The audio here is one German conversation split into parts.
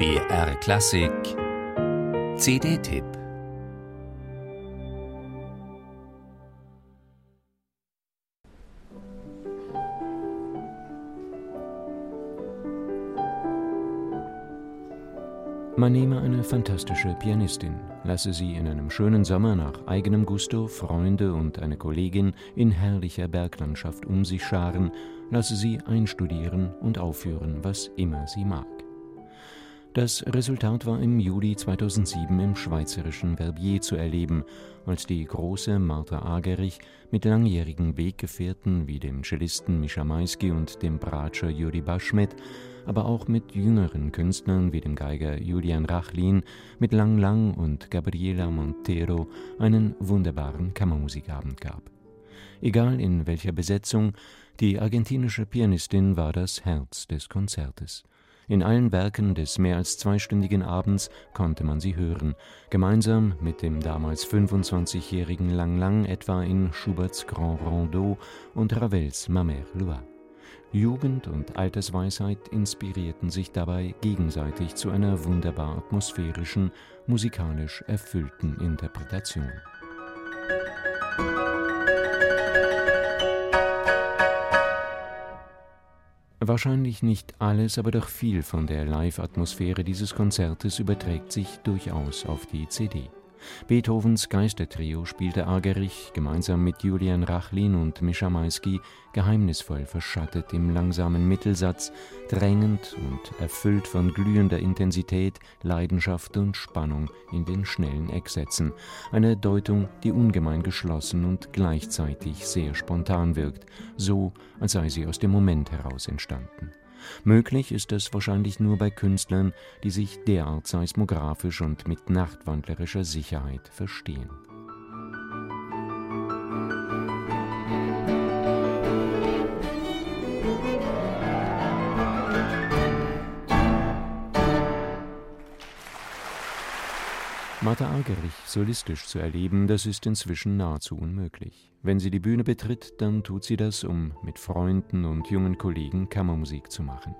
BR Klassik CD-Tipp Man nehme eine fantastische Pianistin, lasse sie in einem schönen Sommer nach eigenem Gusto Freunde und eine Kollegin in herrlicher Berglandschaft um sich scharen, lasse sie einstudieren und aufführen, was immer sie mag. Das Resultat war im Juli 2007 im schweizerischen Verbier zu erleben, als die große Martha Agerich mit langjährigen Weggefährten wie dem Cellisten Mischa Maisky und dem Bratscher Juri Baschmet, aber auch mit jüngeren Künstlern wie dem Geiger Julian Rachlin, mit Lang Lang und Gabriela Montero einen wunderbaren Kammermusikabend gab. Egal in welcher Besetzung, die argentinische Pianistin war das Herz des Konzertes. In allen Werken des mehr als zweistündigen Abends konnte man sie hören, gemeinsam mit dem damals 25-jährigen Lang Lang etwa in Schuberts Grand Rondeau und Ravels Ma Mère Loire. Jugend und Altersweisheit inspirierten sich dabei gegenseitig zu einer wunderbar atmosphärischen, musikalisch erfüllten Interpretation. Wahrscheinlich nicht alles, aber doch viel von der Live-Atmosphäre dieses Konzertes überträgt sich durchaus auf die CD. Beethovens Geistertrio spielte Argerich gemeinsam mit Julian Rachlin und Mischa Maisky geheimnisvoll verschattet im langsamen Mittelsatz, drängend und erfüllt von glühender Intensität, Leidenschaft und Spannung in den schnellen Ecksätzen, eine Deutung, die ungemein geschlossen und gleichzeitig sehr spontan wirkt, so als sei sie aus dem Moment heraus entstanden. Möglich ist es wahrscheinlich nur bei Künstlern, die sich derart seismographisch und mit nachtwandlerischer Sicherheit verstehen Martha Argerich solistisch zu erleben, das ist inzwischen nahezu unmöglich. Wenn sie die Bühne betritt, dann tut sie das, um mit Freunden und jungen Kollegen Kammermusik zu machen.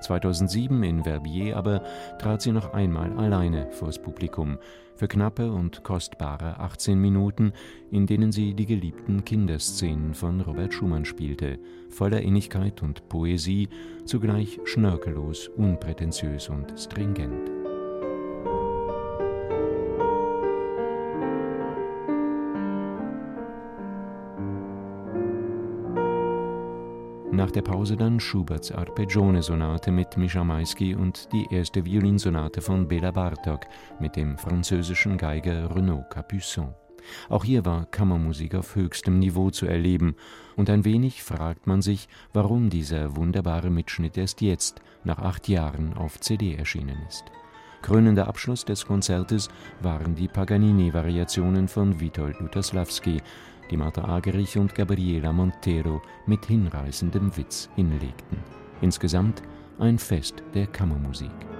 2007 in Verbier aber trat sie noch einmal alleine vors Publikum für knappe und kostbare 18 Minuten, in denen sie die geliebten Kinderszenen von Robert Schumann spielte, voller Innigkeit und Poesie, zugleich schnörkellos, unprätentiös und stringent. Nach der Pause dann Schuberts Arpeggione-Sonate mit Mischa Maisky und die erste Violinsonate von Bela Bartok mit dem französischen Geiger Renaud Capuçon. Auch hier war Kammermusik auf höchstem Niveau zu erleben, und ein wenig fragt man sich, warum dieser wunderbare Mitschnitt erst jetzt, nach acht Jahren, auf CD erschienen ist. Krönender Abschluss des Konzertes waren die Paganini-Variationen von Witold Lutosławski, die Martha Agerich und Gabriela Montero mit hinreißendem Witz hinlegten. Insgesamt ein Fest der Kammermusik.